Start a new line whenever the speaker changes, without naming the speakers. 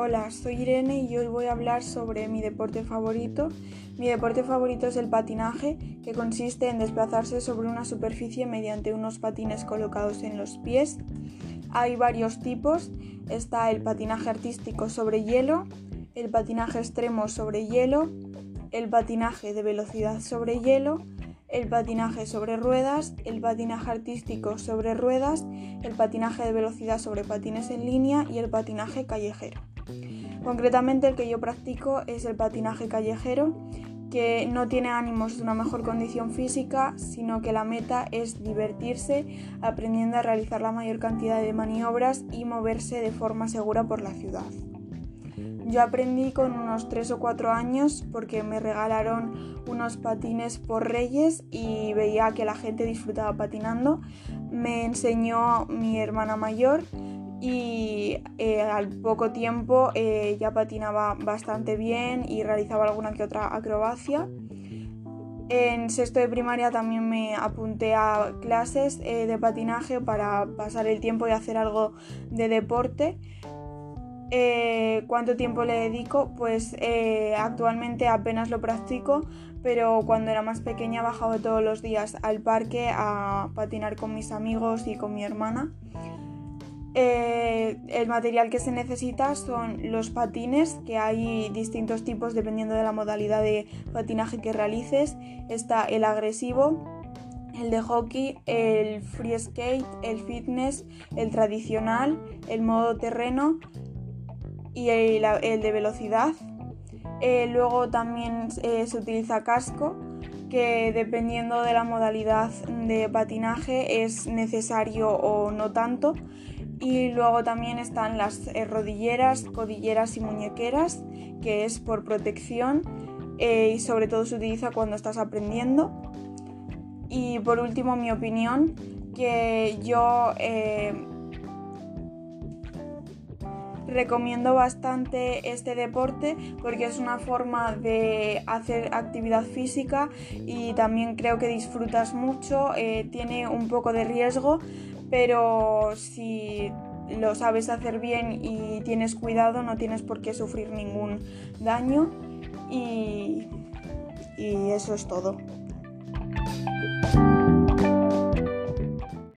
Hola, soy Irene y hoy voy a hablar sobre mi deporte favorito. Mi deporte favorito es el patinaje, que consiste en desplazarse sobre una superficie mediante unos patines colocados en los pies. Hay varios tipos. Está el patinaje artístico sobre hielo, el patinaje extremo sobre hielo, el patinaje de velocidad sobre hielo, el patinaje sobre ruedas, el patinaje artístico sobre ruedas, el patinaje de velocidad sobre patines en línea y el patinaje callejero. Concretamente el que yo practico es el patinaje callejero, que no tiene ánimos de una mejor condición física, sino que la meta es divertirse aprendiendo a realizar la mayor cantidad de maniobras y moverse de forma segura por la ciudad. Yo aprendí con unos 3 o 4 años porque me regalaron unos patines por Reyes y veía que la gente disfrutaba patinando. Me enseñó mi hermana mayor y eh, al poco tiempo eh, ya patinaba bastante bien y realizaba alguna que otra acrobacia. En sexto de primaria también me apunté a clases eh, de patinaje para pasar el tiempo y hacer algo de deporte. ¿Cuánto tiempo le dedico? Pues actualmente apenas lo practico, pero cuando era más pequeña bajaba todos los días al parque a patinar con mis amigos y con mi hermana. Eh, el material que se necesita son los patines, que hay distintos tipos dependiendo de la modalidad de patinaje que realices. Está el agresivo, el de hockey, el free skate, el fitness, el tradicional, el modo terreno y el, de velocidad. Eh, luego también eh, se utiliza casco, que dependiendo de la modalidad de patinaje es necesario o no tanto. Y luego también están las eh, rodilleras, codilleras y muñequeras, que es por protección eh, y sobre todo se utiliza cuando estás aprendiendo. Y por último, mi opinión, que yo eh, recomiendo bastante este deporte porque es una forma de hacer actividad física y también creo que disfrutas mucho, tiene un poco de riesgo, pero si lo sabes hacer bien y tienes cuidado, no tienes por qué sufrir ningún daño y, y eso es todo.